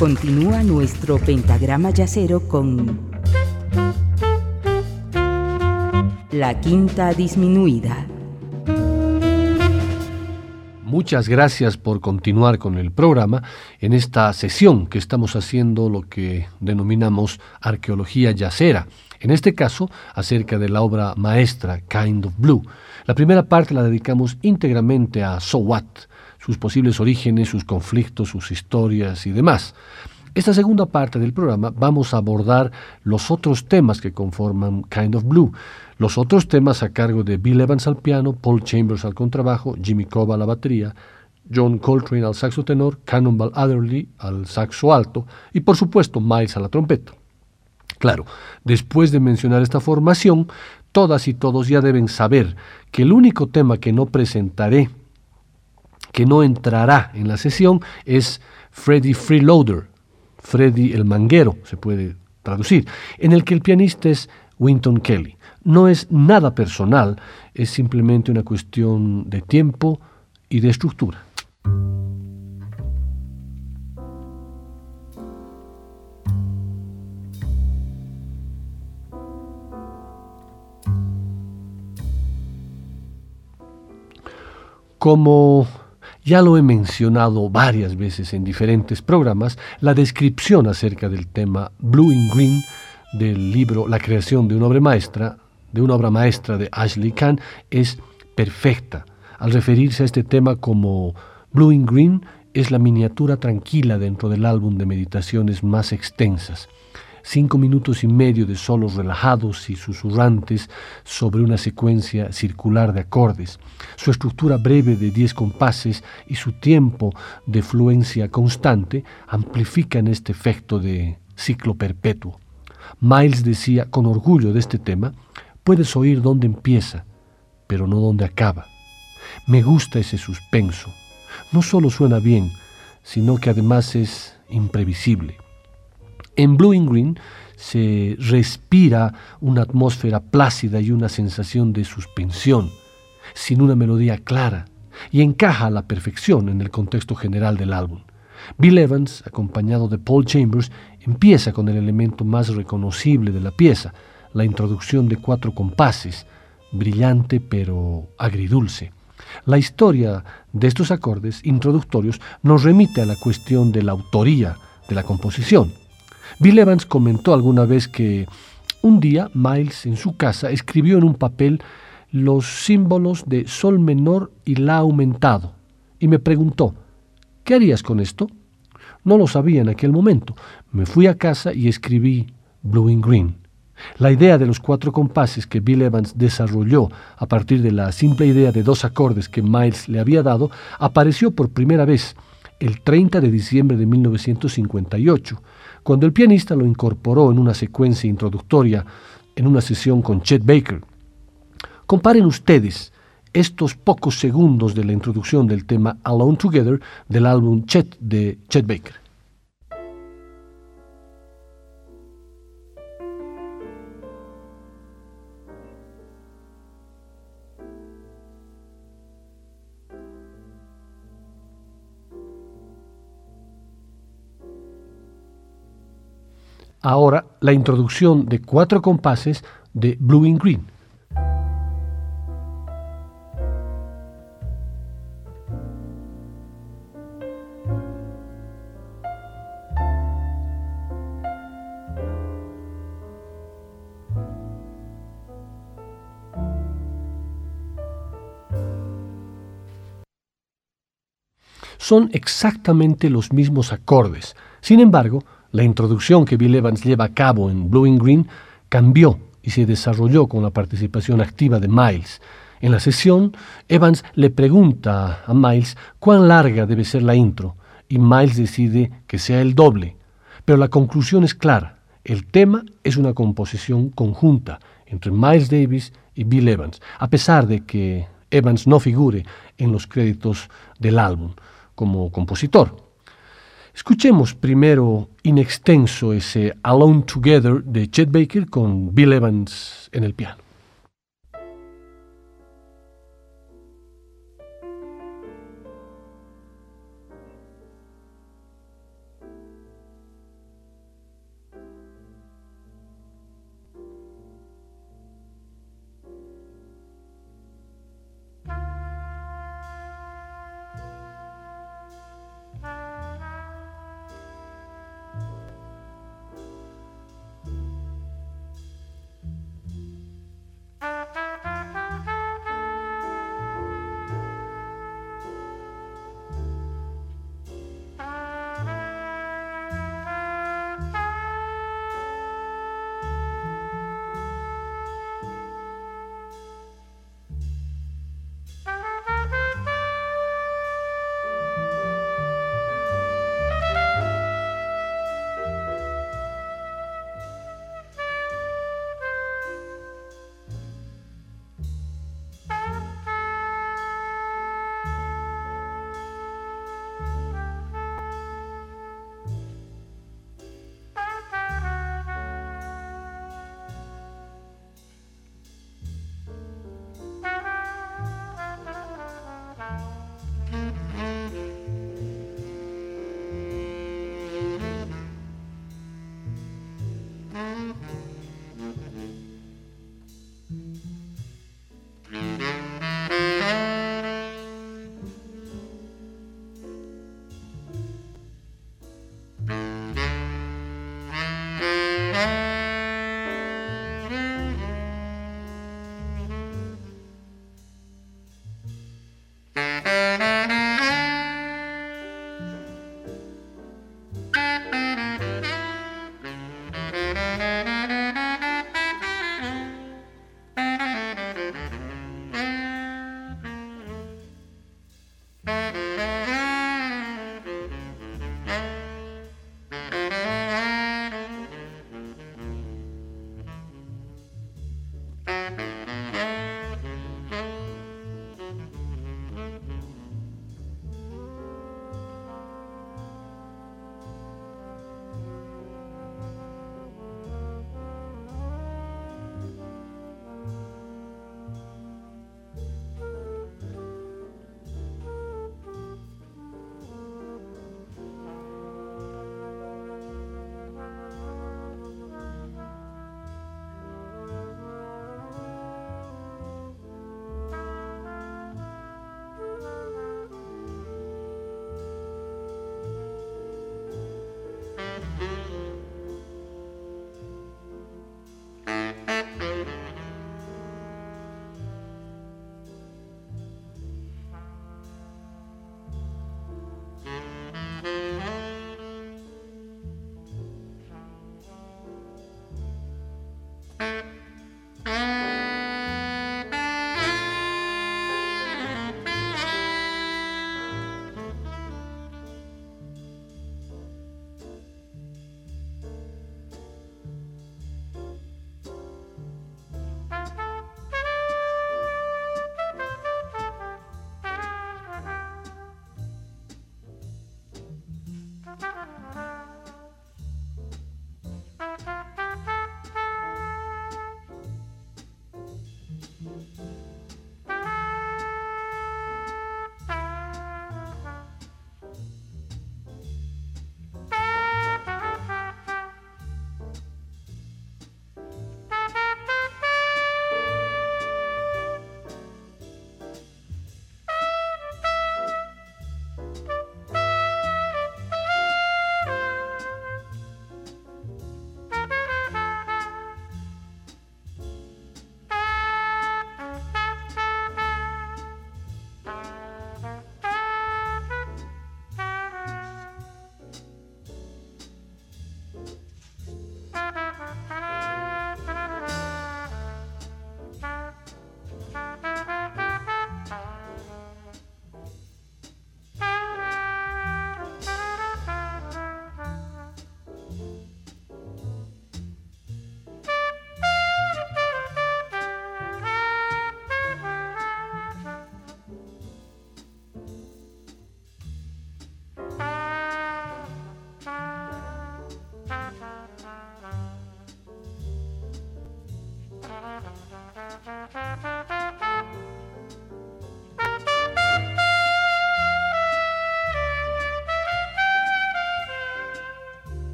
Continúa nuestro pentagrama yacero con la quinta disminuida. Muchas gracias por continuar con el programa en esta sesión que estamos haciendo lo que denominamos arqueología yacera. En este caso, acerca de la obra maestra Kind of Blue. La primera parte la dedicamos íntegramente a So What, sus posibles orígenes, sus conflictos, sus historias y demás. Esta segunda parte del programa vamos a abordar los otros temas que conforman Kind of Blue, los otros temas a cargo de Bill Evans al piano, Paul Chambers al contrabajo, Jimmy Cobb a la batería, John Coltrane al saxo tenor, Cannonball Adderley al saxo alto y por supuesto Miles a la trompeta. Claro, después de mencionar esta formación, todas y todos ya deben saber que el único tema que no presentaré, que no entrará en la sesión, es Freddy Freeloader, Freddy el Manguero, se puede traducir, en el que el pianista es Winton Kelly. No es nada personal, es simplemente una cuestión de tiempo y de estructura. Como ya lo he mencionado varias veces en diferentes programas, la descripción acerca del tema Blue and Green del libro La creación de una obra maestra de una obra maestra de Ashley Kahn es perfecta. Al referirse a este tema como Blue in Green, es la miniatura tranquila dentro del álbum de meditaciones más extensas. Cinco minutos y medio de solos relajados y susurrantes sobre una secuencia circular de acordes. Su estructura breve de diez compases y su tiempo de fluencia constante amplifican este efecto de ciclo perpetuo. Miles decía con orgullo de este tema, Puedes oír dónde empieza, pero no dónde acaba. Me gusta ese suspenso. No solo suena bien, sino que además es imprevisible. En Blue and Green se respira una atmósfera plácida y una sensación de suspensión, sin una melodía clara, y encaja a la perfección en el contexto general del álbum. Bill Evans, acompañado de Paul Chambers, empieza con el elemento más reconocible de la pieza, la introducción de cuatro compases, brillante pero agridulce. La historia de estos acordes introductorios nos remite a la cuestión de la autoría de la composición. Bill Evans comentó alguna vez que un día Miles en su casa escribió en un papel los símbolos de sol menor y la aumentado y me preguntó, ¿qué harías con esto? No lo sabía en aquel momento. Me fui a casa y escribí Blue and Green. La idea de los cuatro compases que Bill Evans desarrolló a partir de la simple idea de dos acordes que Miles le había dado apareció por primera vez el 30 de diciembre de 1958, cuando el pianista lo incorporó en una secuencia introductoria en una sesión con Chet Baker. Comparen ustedes estos pocos segundos de la introducción del tema Alone Together del álbum Chet de Chet Baker. Ahora la introducción de cuatro compases de Blue in Green. Son exactamente los mismos acordes. Sin embargo, la introducción que Bill Evans lleva a cabo en Blue and Green cambió y se desarrolló con la participación activa de Miles. En la sesión, Evans le pregunta a Miles cuán larga debe ser la intro y Miles decide que sea el doble. Pero la conclusión es clara. El tema es una composición conjunta entre Miles Davis y Bill Evans, a pesar de que Evans no figure en los créditos del álbum como compositor. Escuchemos primero in extenso ese Alone Together de Chet Baker con Bill Evans en el piano.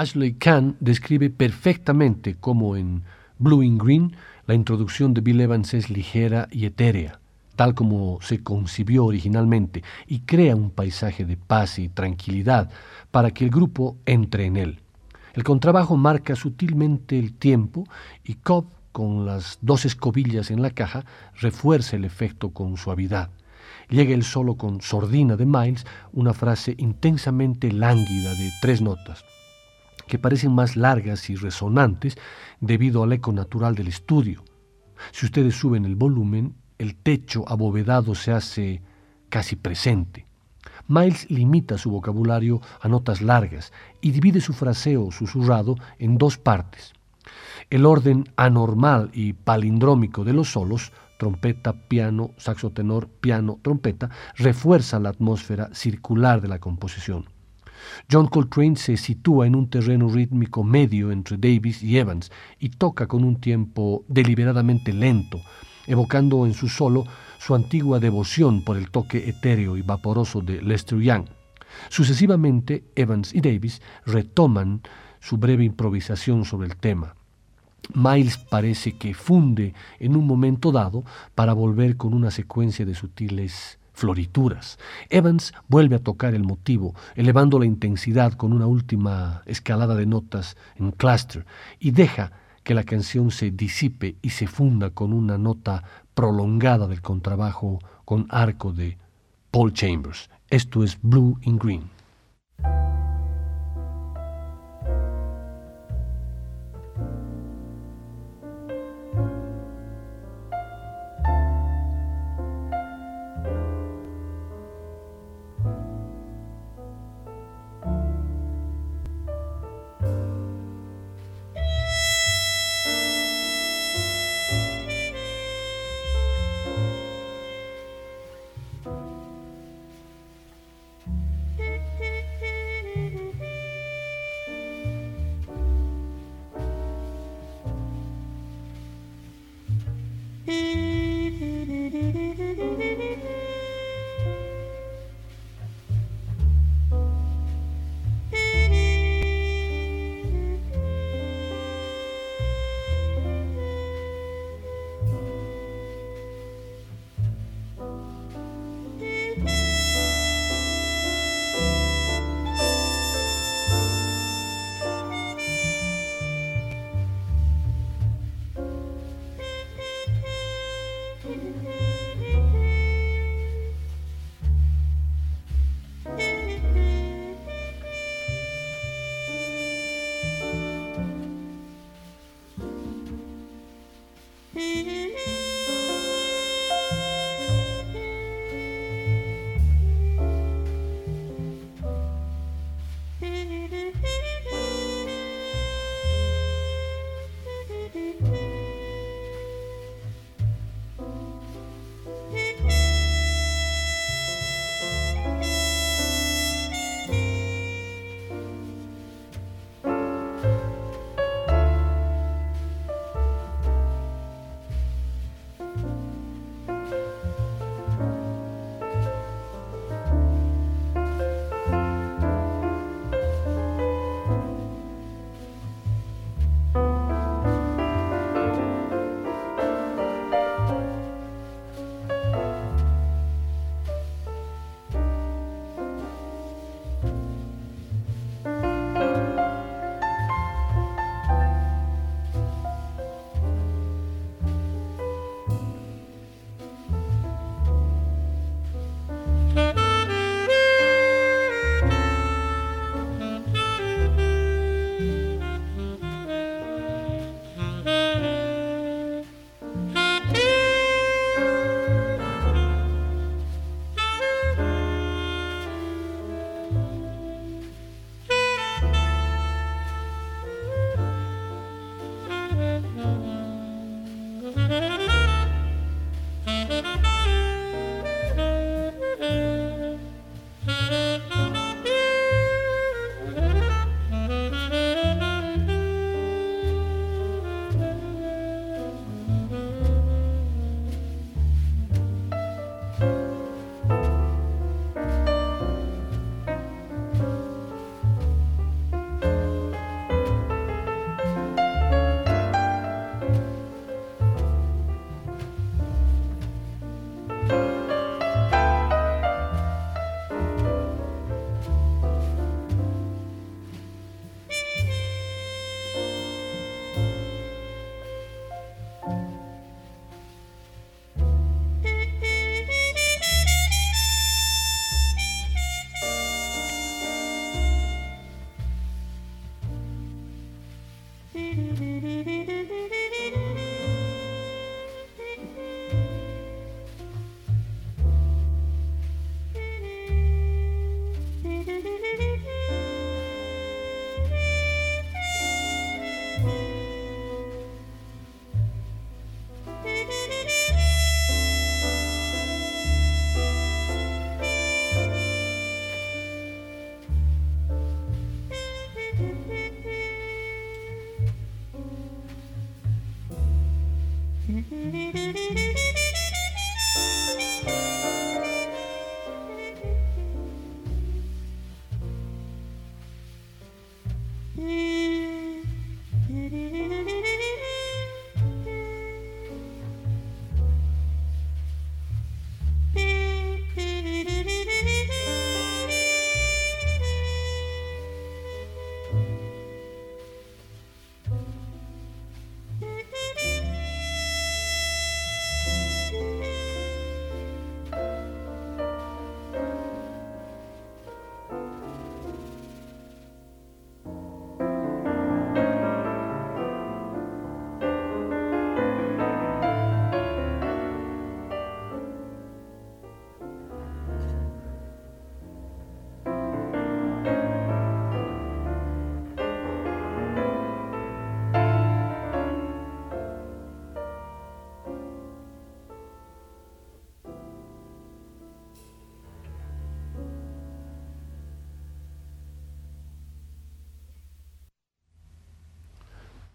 Ashley Kahn describe perfectamente cómo en Blue in Green la introducción de Bill Evans es ligera y etérea, tal como se concibió originalmente, y crea un paisaje de paz y tranquilidad para que el grupo entre en él. El contrabajo marca sutilmente el tiempo y Cobb, con las dos escobillas en la caja, refuerza el efecto con suavidad. Llega el solo con sordina de Miles, una frase intensamente lánguida de tres notas, que parecen más largas y resonantes debido al eco natural del estudio. Si ustedes suben el volumen, el techo abovedado se hace casi presente. Miles limita su vocabulario a notas largas y divide su fraseo susurrado en dos partes. El orden anormal y palindrómico de los solos, trompeta, piano, saxo tenor, piano, trompeta, refuerza la atmósfera circular de la composición. John Coltrane se sitúa en un terreno rítmico medio entre Davis y Evans y toca con un tiempo deliberadamente lento, evocando en su solo su antigua devoción por el toque etéreo y vaporoso de Lester Young. Sucesivamente, Evans y Davis retoman su breve improvisación sobre el tema. Miles parece que funde en un momento dado para volver con una secuencia de sutiles florituras. Evans vuelve a tocar el motivo, elevando la intensidad con una última escalada de notas en cluster, y deja que la canción se disipe y se funda con una nota prolongada del contrabajo con arco de Paul Chambers. Esto es Blue in Green.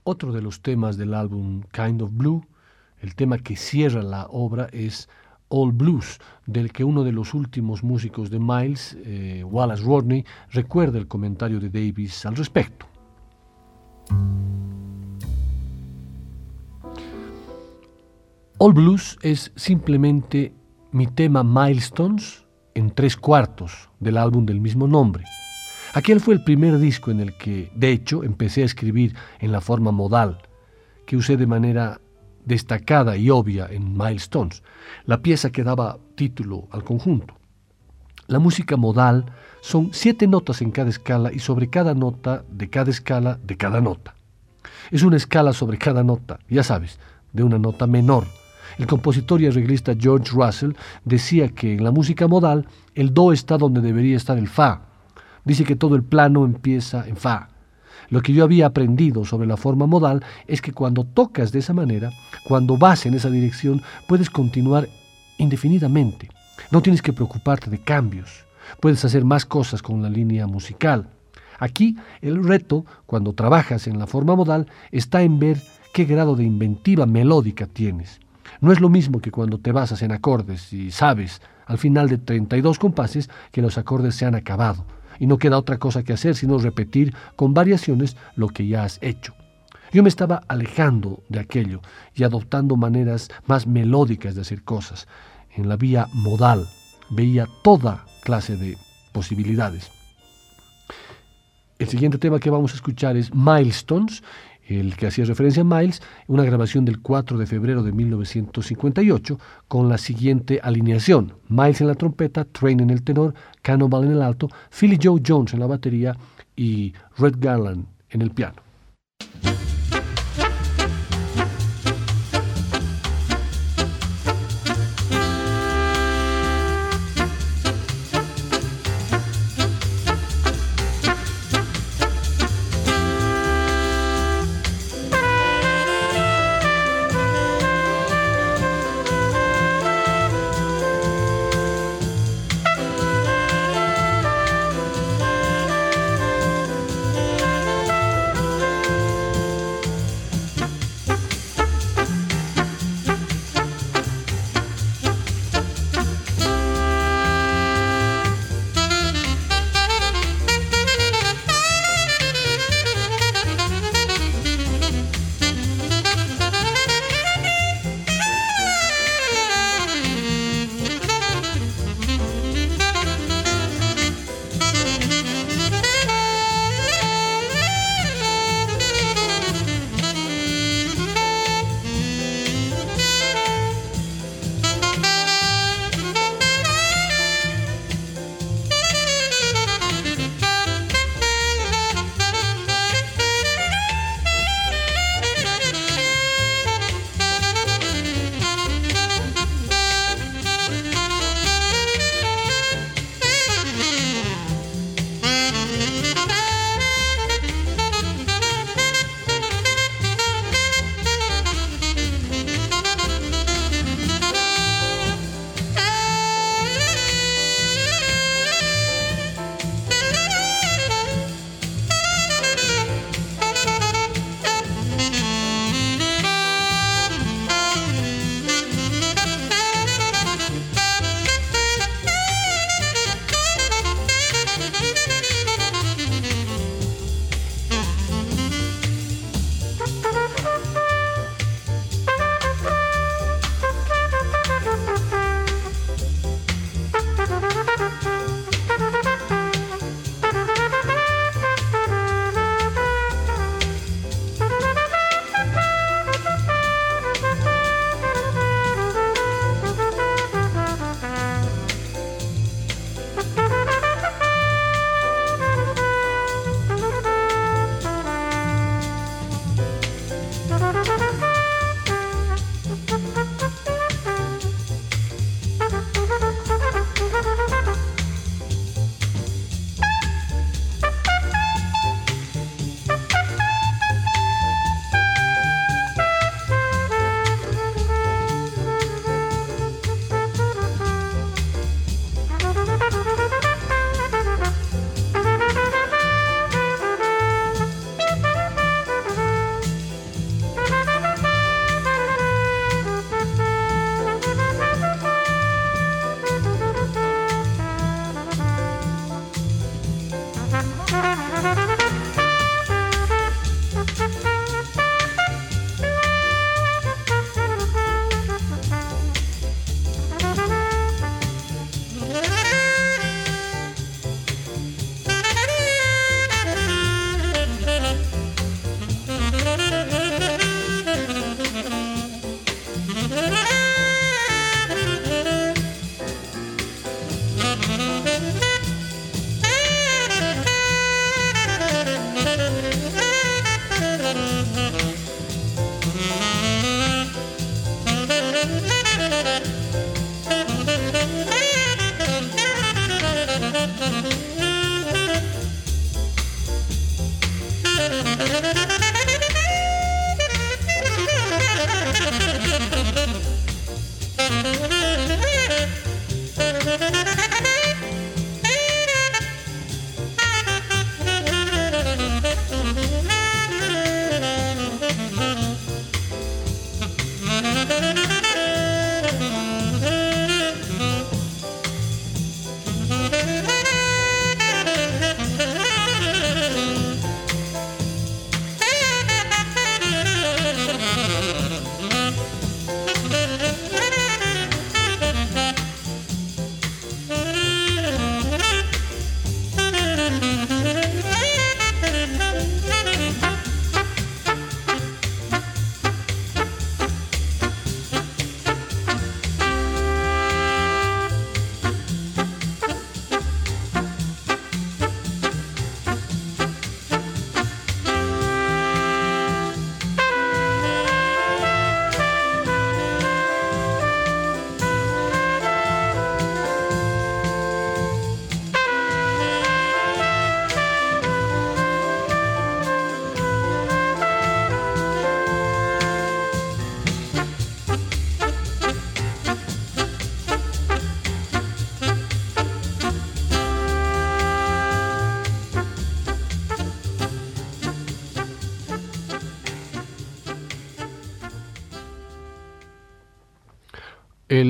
Otro de los temas del álbum Kind of Blue, el tema que cierra la obra es All Blues, del que uno de los últimos músicos de Miles, eh, Wallace Rodney, recuerda el comentario de Davis al respecto. All Blues es simplemente mi tema Milestones en tres cuartos del álbum del mismo nombre. Aquel fue el primer disco en el que, de hecho, empecé a escribir en la forma modal, que usé de manera destacada y obvia en Milestones, la pieza que daba título al conjunto. La música modal son siete notas en cada escala y sobre cada nota de cada escala de cada nota. Es una escala sobre cada nota, ya sabes, de una nota menor. El compositor y arreglista George Russell decía que en la música modal el do está donde debería estar el fa, Dice que todo el plano empieza en Fa. Lo que yo había aprendido sobre la forma modal es que cuando tocas de esa manera, cuando vas en esa dirección, puedes continuar indefinidamente. No tienes que preocuparte de cambios. Puedes hacer más cosas con la línea musical. Aquí el reto, cuando trabajas en la forma modal, está en ver qué grado de inventiva melódica tienes. No es lo mismo que cuando te basas en acordes y sabes, al final de 32 compases, que los acordes se han acabado y no queda otra cosa que hacer sino repetir con variaciones lo que ya has hecho. Yo me estaba alejando de aquello y adoptando maneras más melódicas de hacer cosas. En la vía modal veía toda clase de posibilidades. El siguiente tema que vamos a escuchar es Milestones el que hacía referencia a Miles, una grabación del 4 de febrero de 1958 con la siguiente alineación. Miles en la trompeta, Train en el tenor, Cannonball en el alto, Philly Joe Jones en la batería y Red Garland en el piano.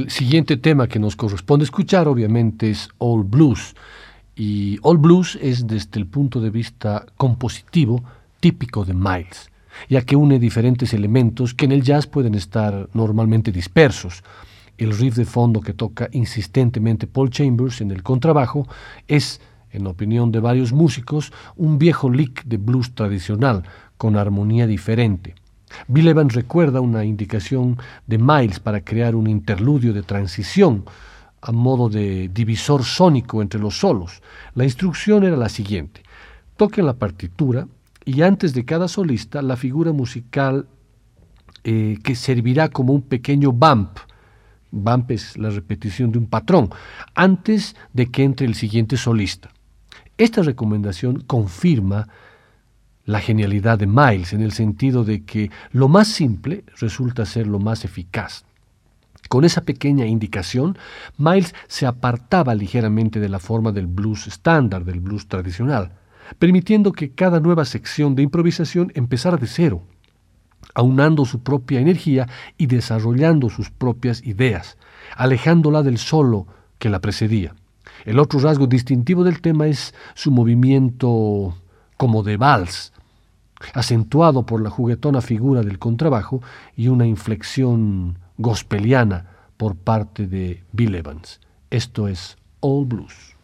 El siguiente tema que nos corresponde escuchar obviamente es All Blues. Y All Blues es desde el punto de vista compositivo típico de Miles, ya que une diferentes elementos que en el jazz pueden estar normalmente dispersos. El riff de fondo que toca insistentemente Paul Chambers en el contrabajo es, en opinión de varios músicos, un viejo lick de blues tradicional, con armonía diferente. Bill Evans recuerda una indicación de Miles para crear un interludio de transición a modo de divisor sónico entre los solos. La instrucción era la siguiente. Toquen la partitura y antes de cada solista la figura musical eh, que servirá como un pequeño bump. Bump es la repetición de un patrón, antes de que entre el siguiente solista. Esta recomendación confirma la genialidad de Miles en el sentido de que lo más simple resulta ser lo más eficaz. Con esa pequeña indicación, Miles se apartaba ligeramente de la forma del blues estándar, del blues tradicional, permitiendo que cada nueva sección de improvisación empezara de cero, aunando su propia energía y desarrollando sus propias ideas, alejándola del solo que la precedía. El otro rasgo distintivo del tema es su movimiento como de vals, acentuado por la juguetona figura del contrabajo y una inflexión gospeliana por parte de Bill Evans. Esto es All Blues.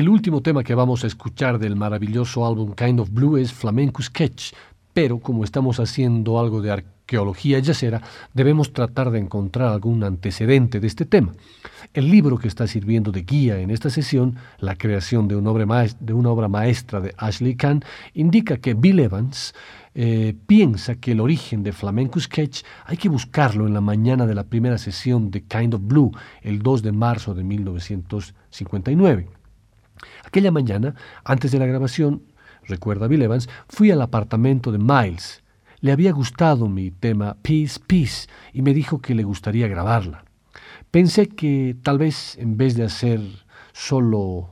El último tema que vamos a escuchar del maravilloso álbum Kind of Blue es Flamenco Sketch, pero como estamos haciendo algo de arqueología yacera, debemos tratar de encontrar algún antecedente de este tema. El libro que está sirviendo de guía en esta sesión, La creación de una obra, de una obra maestra de Ashley Kahn, indica que Bill Evans eh, piensa que el origen de Flamenco Sketch hay que buscarlo en la mañana de la primera sesión de Kind of Blue, el 2 de marzo de 1959. Aquella mañana, antes de la grabación, recuerda Bill Evans, fui al apartamento de Miles. Le había gustado mi tema Peace, Peace y me dijo que le gustaría grabarla. Pensé que tal vez en vez de hacer solo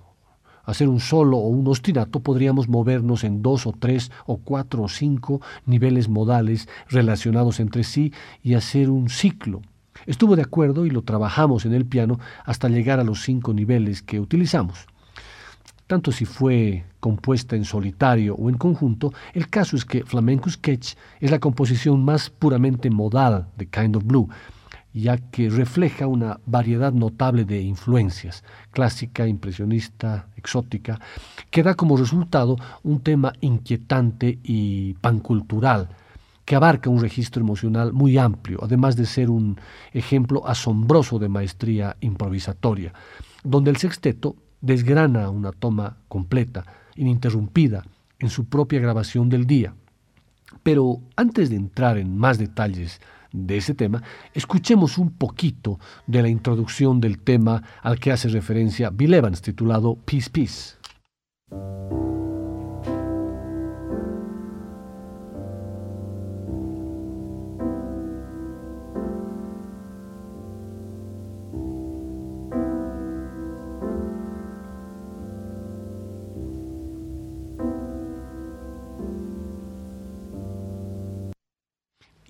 hacer un solo o un ostinato, podríamos movernos en dos o tres o cuatro o cinco niveles modales relacionados entre sí y hacer un ciclo. Estuvo de acuerdo y lo trabajamos en el piano hasta llegar a los cinco niveles que utilizamos. Tanto si fue compuesta en solitario o en conjunto, el caso es que Flamenco Sketch es la composición más puramente modal de Kind of Blue, ya que refleja una variedad notable de influencias, clásica, impresionista, exótica, que da como resultado un tema inquietante y pancultural, que abarca un registro emocional muy amplio, además de ser un ejemplo asombroso de maestría improvisatoria, donde el sexteto desgrana una toma completa, ininterrumpida, en su propia grabación del día. Pero antes de entrar en más detalles de ese tema, escuchemos un poquito de la introducción del tema al que hace referencia Bill Evans, titulado Peace Peace.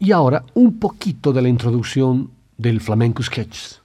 Y ahora un poquito de la introducción del Flamenco Sketches.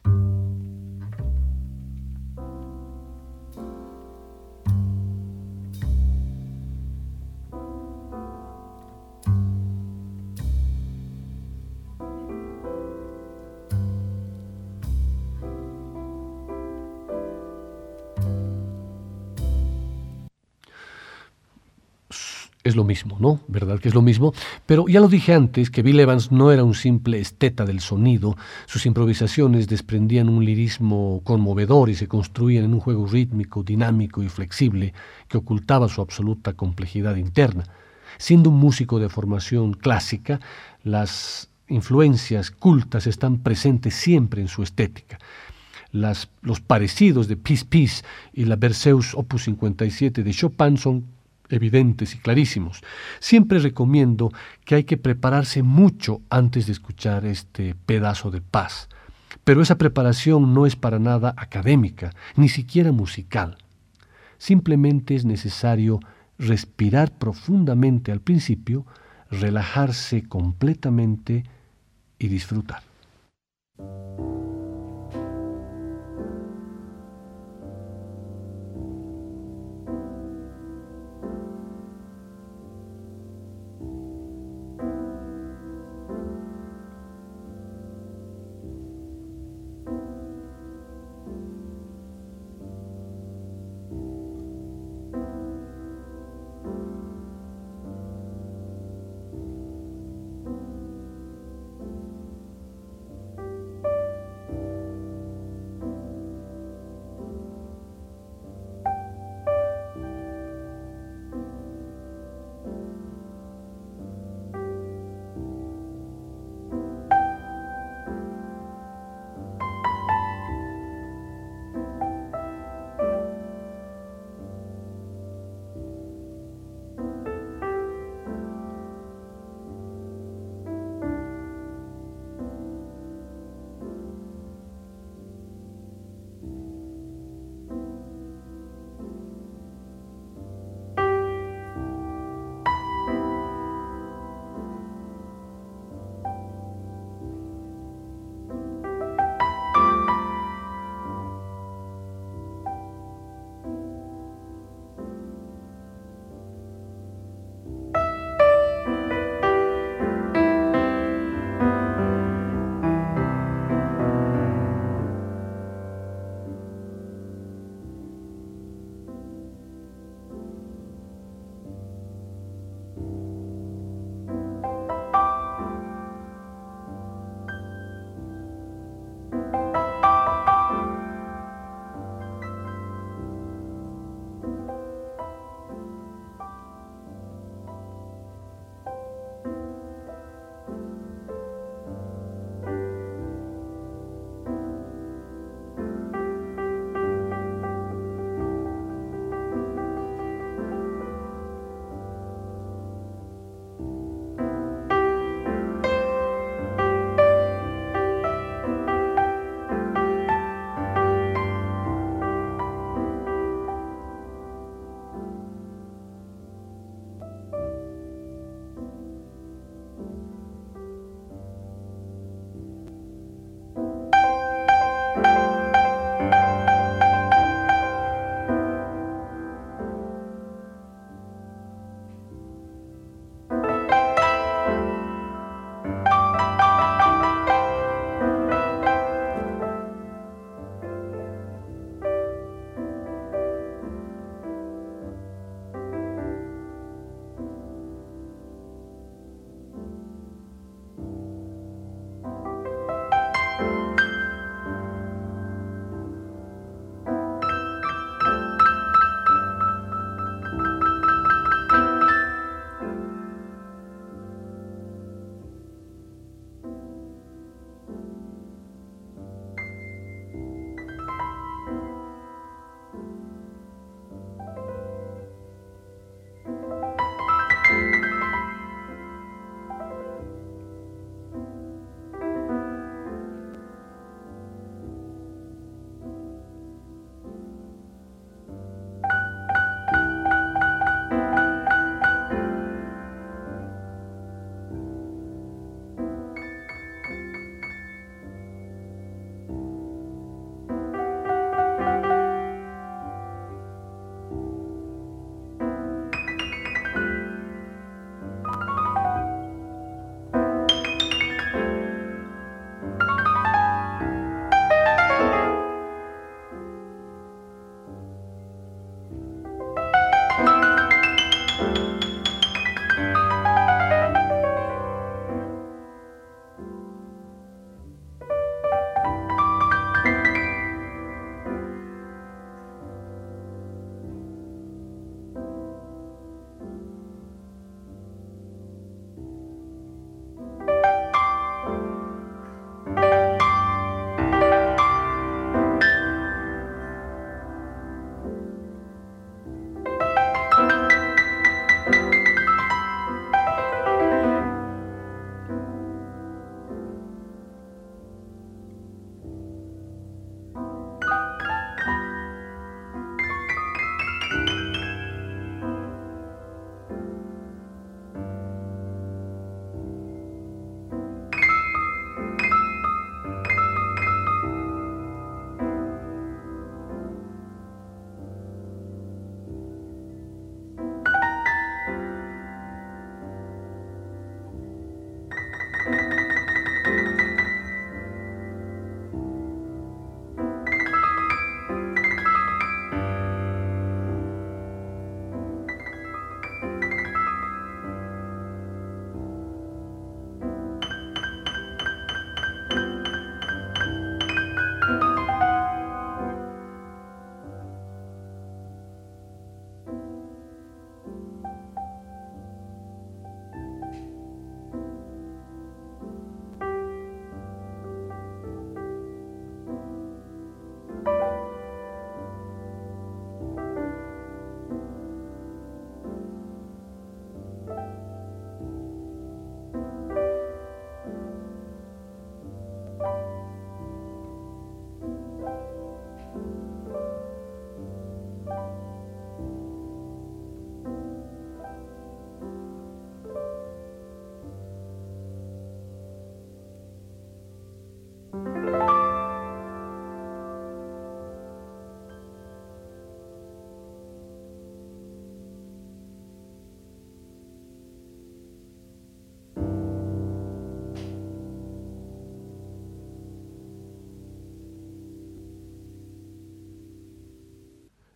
Lo mismo, ¿no? ¿Verdad que es lo mismo? Pero ya lo dije antes que Bill Evans no era un simple esteta del sonido, sus improvisaciones desprendían un lirismo conmovedor y se construían en un juego rítmico, dinámico y flexible que ocultaba su absoluta complejidad interna. Siendo un músico de formación clásica, las influencias cultas están presentes siempre en su estética. Las, los parecidos de Peace Peace y la Berceus Opus 57 de Chopin son evidentes y clarísimos. Siempre recomiendo que hay que prepararse mucho antes de escuchar este pedazo de paz. Pero esa preparación no es para nada académica, ni siquiera musical. Simplemente es necesario respirar profundamente al principio, relajarse completamente y disfrutar.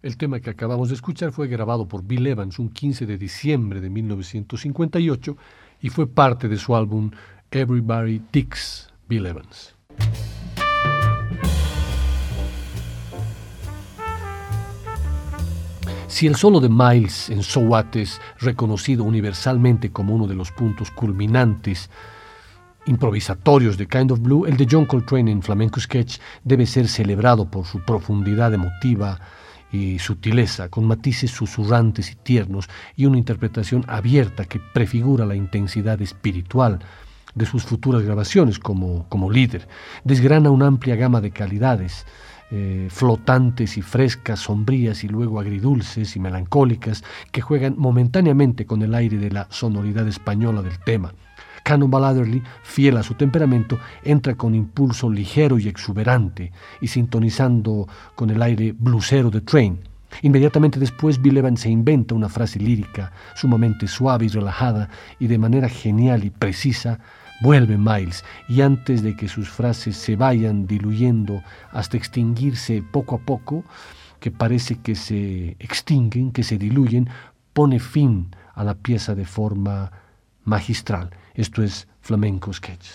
El tema que acabamos de escuchar fue grabado por Bill Evans un 15 de diciembre de 1958 y fue parte de su álbum Everybody Dicks Bill Evans. Si el solo de Miles en So What es reconocido universalmente como uno de los puntos culminantes improvisatorios de Kind of Blue, el de John Coltrane en Flamenco Sketch debe ser celebrado por su profundidad emotiva y sutileza, con matices susurrantes y tiernos y una interpretación abierta que prefigura la intensidad espiritual de sus futuras grabaciones como, como líder. Desgrana una amplia gama de calidades, eh, flotantes y frescas, sombrías y luego agridulces y melancólicas, que juegan momentáneamente con el aire de la sonoridad española del tema. Cannonball Adderley, fiel a su temperamento, entra con impulso ligero y exuberante y sintonizando con el aire blusero de Train. Inmediatamente después, Bill Evans se inventa una frase lírica sumamente suave y relajada y de manera genial y precisa Vuelve Miles y antes de que sus frases se vayan diluyendo hasta extinguirse poco a poco, que parece que se extinguen, que se diluyen, pone fin a la pieza de forma magistral. Esto es Flamenco Sketch.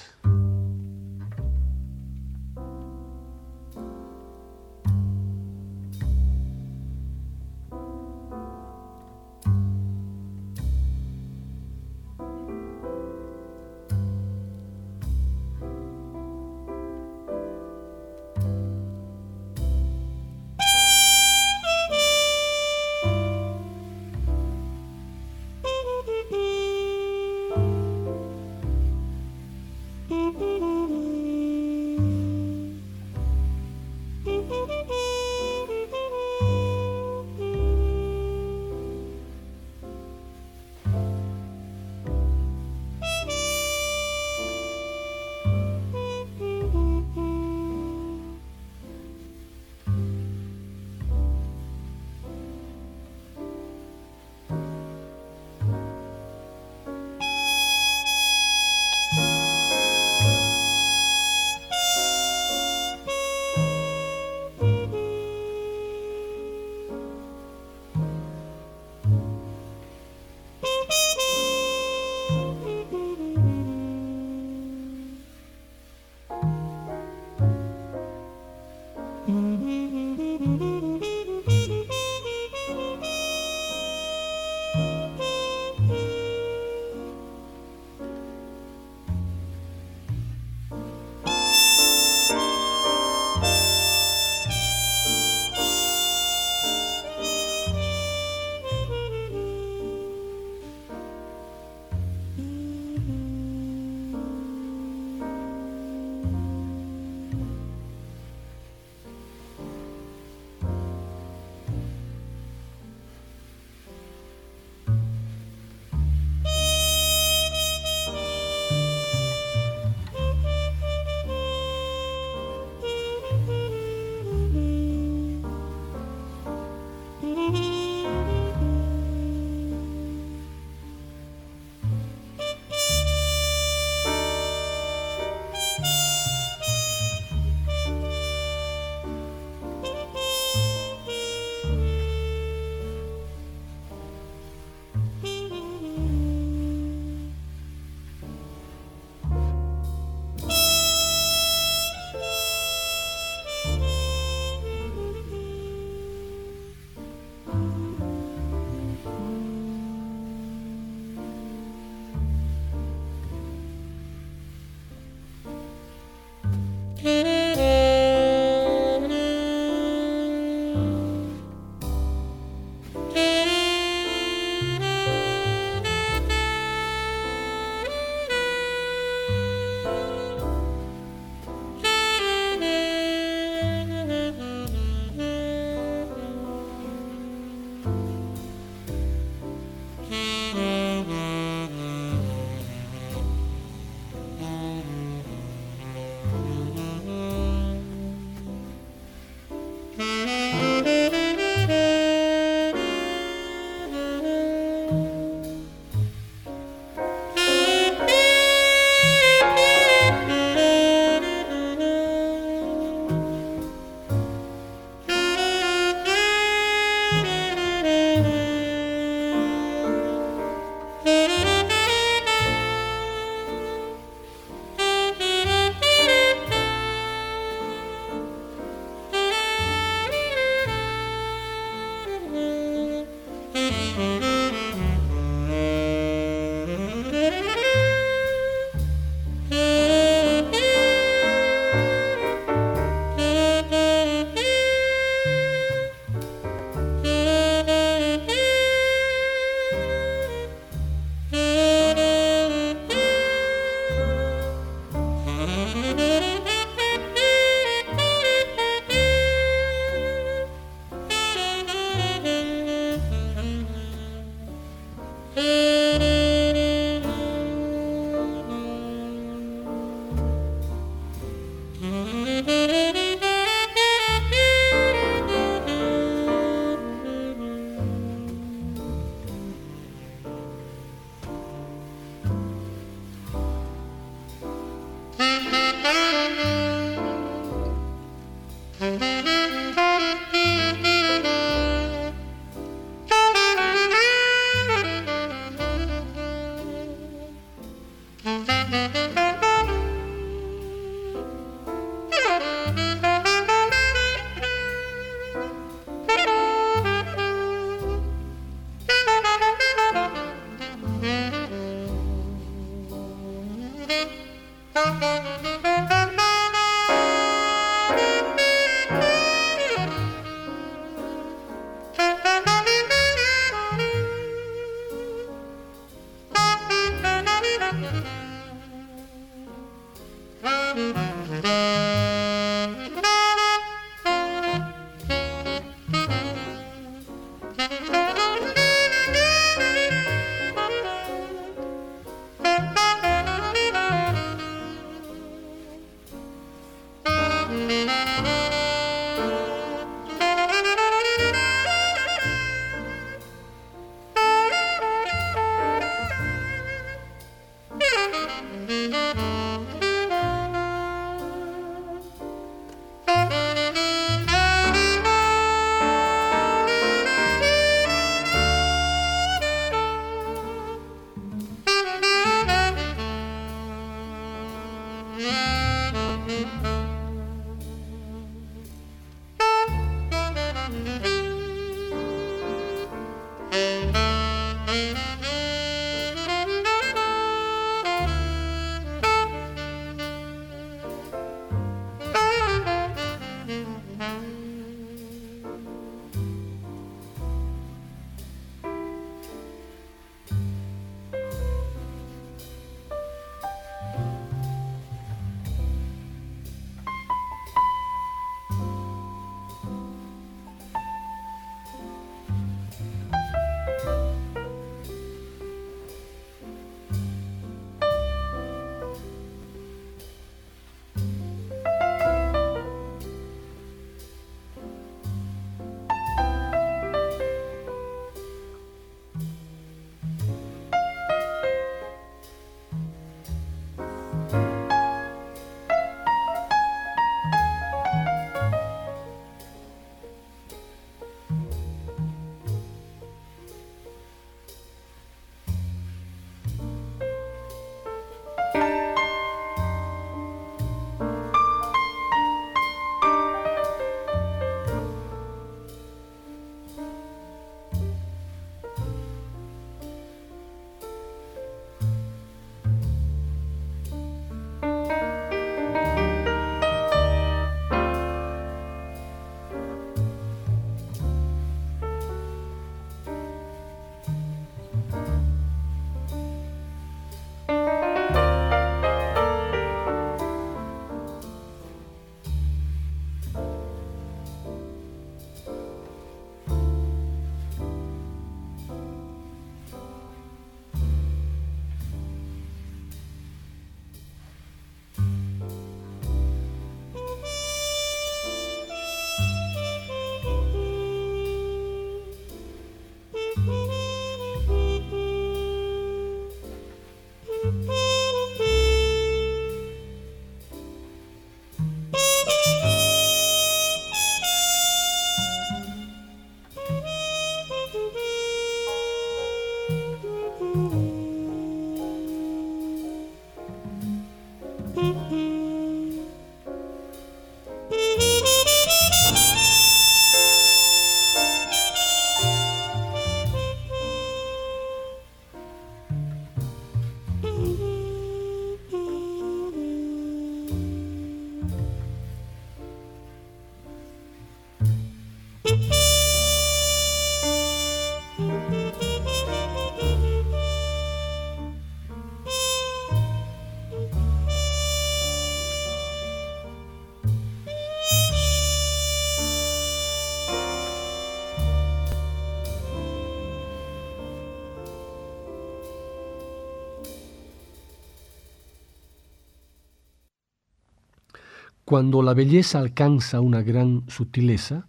Cuando la belleza alcanza una gran sutileza,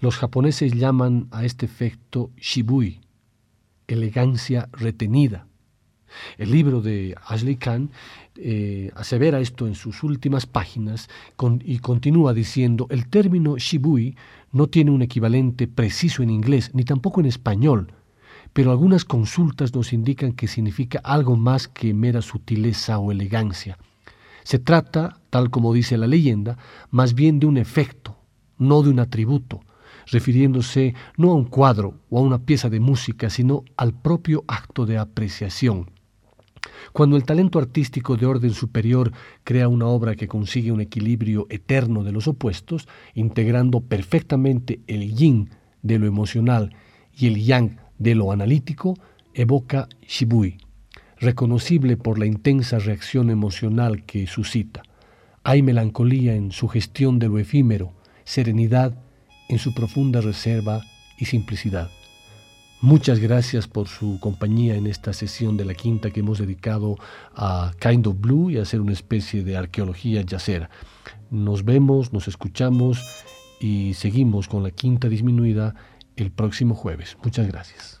los japoneses llaman a este efecto shibui, elegancia retenida. El libro de Ashley Kahn eh, asevera esto en sus últimas páginas y continúa diciendo, el término shibui no tiene un equivalente preciso en inglés, ni tampoco en español, pero algunas consultas nos indican que significa algo más que mera sutileza o elegancia. Se trata, tal como dice la leyenda, más bien de un efecto, no de un atributo, refiriéndose no a un cuadro o a una pieza de música, sino al propio acto de apreciación. Cuando el talento artístico de orden superior crea una obra que consigue un equilibrio eterno de los opuestos, integrando perfectamente el yin de lo emocional y el yang de lo analítico, evoca Shibui, reconocible por la intensa reacción emocional que suscita. Hay melancolía en su gestión de lo efímero, serenidad en su profunda reserva y simplicidad. Muchas gracias por su compañía en esta sesión de la quinta que hemos dedicado a Kind of Blue y a hacer una especie de arqueología yacera. Nos vemos, nos escuchamos y seguimos con la quinta disminuida el próximo jueves. Muchas gracias.